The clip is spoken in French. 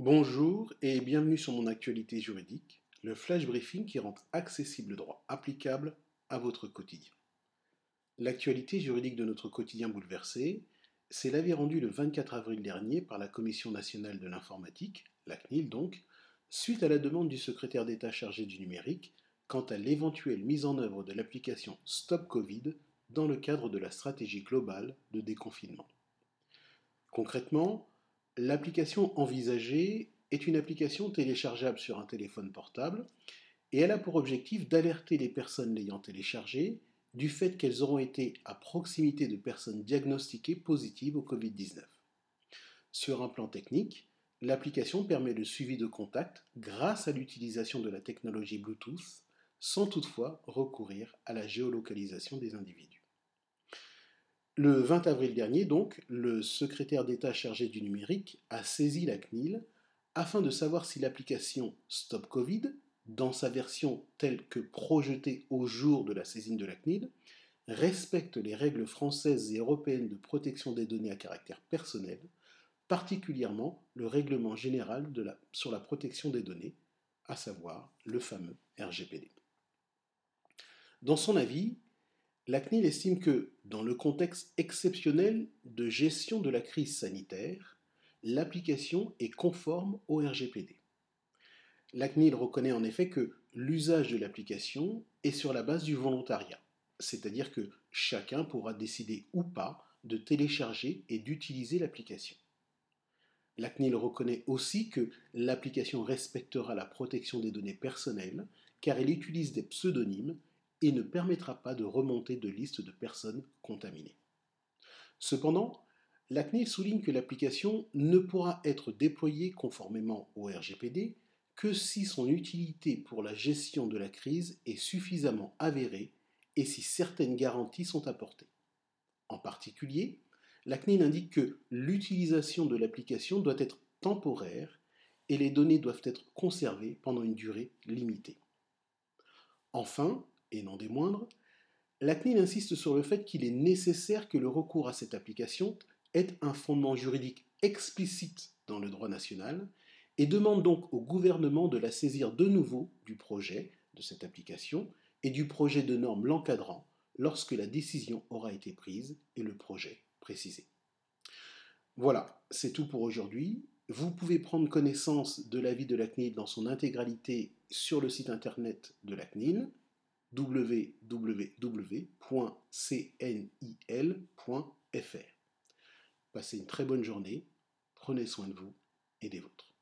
Bonjour et bienvenue sur mon actualité juridique, le flash briefing qui rend accessible le droit applicable à votre quotidien. L'actualité juridique de notre quotidien bouleversé, c'est l'avis rendu le 24 avril dernier par la Commission nationale de l'informatique, la CNIL donc, suite à la demande du secrétaire d'État chargé du numérique quant à l'éventuelle mise en œuvre de l'application Stop Covid dans le cadre de la stratégie globale de déconfinement. Concrètement, L'application envisagée est une application téléchargeable sur un téléphone portable et elle a pour objectif d'alerter les personnes l'ayant téléchargée du fait qu'elles auront été à proximité de personnes diagnostiquées positives au Covid-19. Sur un plan technique, l'application permet le suivi de contact grâce à l'utilisation de la technologie Bluetooth sans toutefois recourir à la géolocalisation des individus. Le 20 avril dernier, donc, le secrétaire d'État chargé du numérique a saisi la CNIL afin de savoir si l'application Stop Covid, dans sa version telle que projetée au jour de la saisine de la CNIL, respecte les règles françaises et européennes de protection des données à caractère personnel, particulièrement le règlement général sur la protection des données, à savoir le fameux RGPD. Dans son avis, la CNIL estime que, dans le contexte exceptionnel de gestion de la crise sanitaire, l'application est conforme au RGPD. La CNIL reconnaît en effet que l'usage de l'application est sur la base du volontariat, c'est-à-dire que chacun pourra décider ou pas de télécharger et d'utiliser l'application. La CNIL reconnaît aussi que l'application respectera la protection des données personnelles car elle utilise des pseudonymes et ne permettra pas de remonter de liste de personnes contaminées. Cependant, la CNIL souligne que l'application ne pourra être déployée conformément au RGPD que si son utilité pour la gestion de la crise est suffisamment avérée et si certaines garanties sont apportées. En particulier, la CNIL indique que l'utilisation de l'application doit être temporaire et les données doivent être conservées pendant une durée limitée. Enfin, et non des moindres, la CNIL insiste sur le fait qu'il est nécessaire que le recours à cette application ait un fondement juridique explicite dans le droit national et demande donc au gouvernement de la saisir de nouveau du projet de cette application et du projet de normes l'encadrant lorsque la décision aura été prise et le projet précisé. Voilà, c'est tout pour aujourd'hui. Vous pouvez prendre connaissance de l'avis de la CNIL dans son intégralité sur le site internet de la CNIL www.cnil.fr. Passez une très bonne journée, prenez soin de vous et des vôtres.